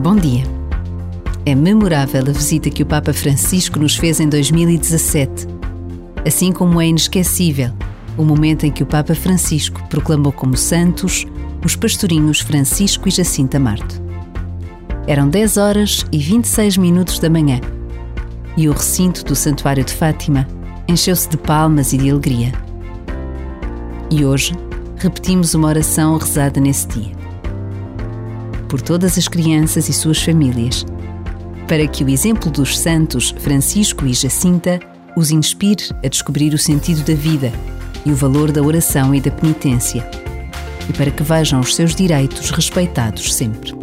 Bom dia. É memorável a visita que o Papa Francisco nos fez em 2017, assim como é inesquecível o momento em que o Papa Francisco proclamou como santos os pastorinhos Francisco e Jacinta Marto. Eram 10 horas e 26 minutos da manhã e o recinto do Santuário de Fátima encheu-se de palmas e de alegria. E hoje repetimos uma oração rezada nesse dia. Por todas as crianças e suas famílias, para que o exemplo dos santos Francisco e Jacinta os inspire a descobrir o sentido da vida e o valor da oração e da penitência, e para que vejam os seus direitos respeitados sempre.